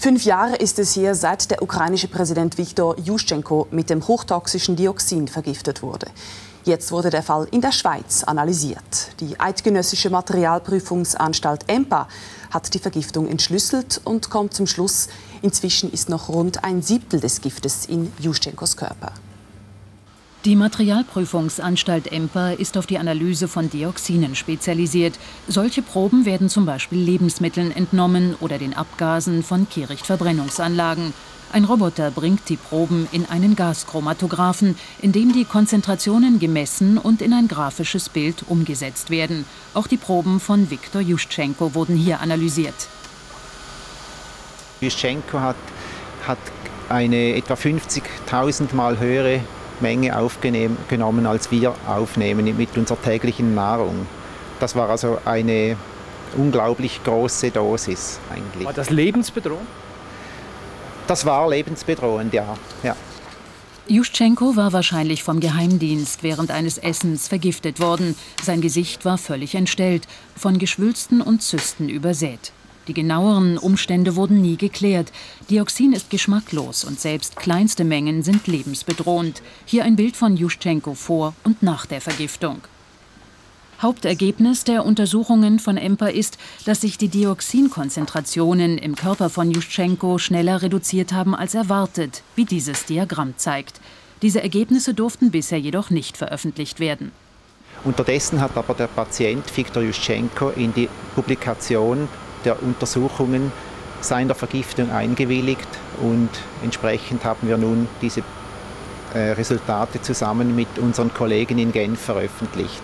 Fünf Jahre ist es her, seit der ukrainische Präsident Viktor Juschenko mit dem hochtoxischen Dioxin vergiftet wurde. Jetzt wurde der Fall in der Schweiz analysiert. Die eidgenössische Materialprüfungsanstalt EMPA hat die Vergiftung entschlüsselt und kommt zum Schluss, inzwischen ist noch rund ein Siebtel des Giftes in Juschenkos Körper. Die Materialprüfungsanstalt EMPA ist auf die Analyse von Dioxinen spezialisiert. Solche Proben werden zum Beispiel Lebensmitteln entnommen oder den Abgasen von Kehrichtverbrennungsanlagen. Ein Roboter bringt die Proben in einen Gaschromatographen, in dem die Konzentrationen gemessen und in ein grafisches Bild umgesetzt werden. Auch die Proben von Viktor Juschenko wurden hier analysiert. Juschenko hat, hat eine etwa 50.000 Mal höhere Menge aufgenommen, als wir aufnehmen mit unserer täglichen Nahrung. Das war also eine unglaublich große Dosis eigentlich. War das lebensbedrohend? Das war lebensbedrohend, ja. ja. Juschenko war wahrscheinlich vom Geheimdienst während eines Essens vergiftet worden. Sein Gesicht war völlig entstellt, von Geschwülsten und Zysten übersät. Die genaueren Umstände wurden nie geklärt. Dioxin ist geschmacklos und selbst kleinste Mengen sind lebensbedrohend. Hier ein Bild von Juschenko vor und nach der Vergiftung. Hauptergebnis der Untersuchungen von EMPA ist, dass sich die Dioxinkonzentrationen im Körper von Juschenko schneller reduziert haben als erwartet, wie dieses Diagramm zeigt. Diese Ergebnisse durften bisher jedoch nicht veröffentlicht werden. Unterdessen hat aber der Patient Viktor Juschenko in die Publikation der Untersuchungen seiner Vergiftung eingewilligt und entsprechend haben wir nun diese äh, Resultate zusammen mit unseren Kollegen in Genf veröffentlicht.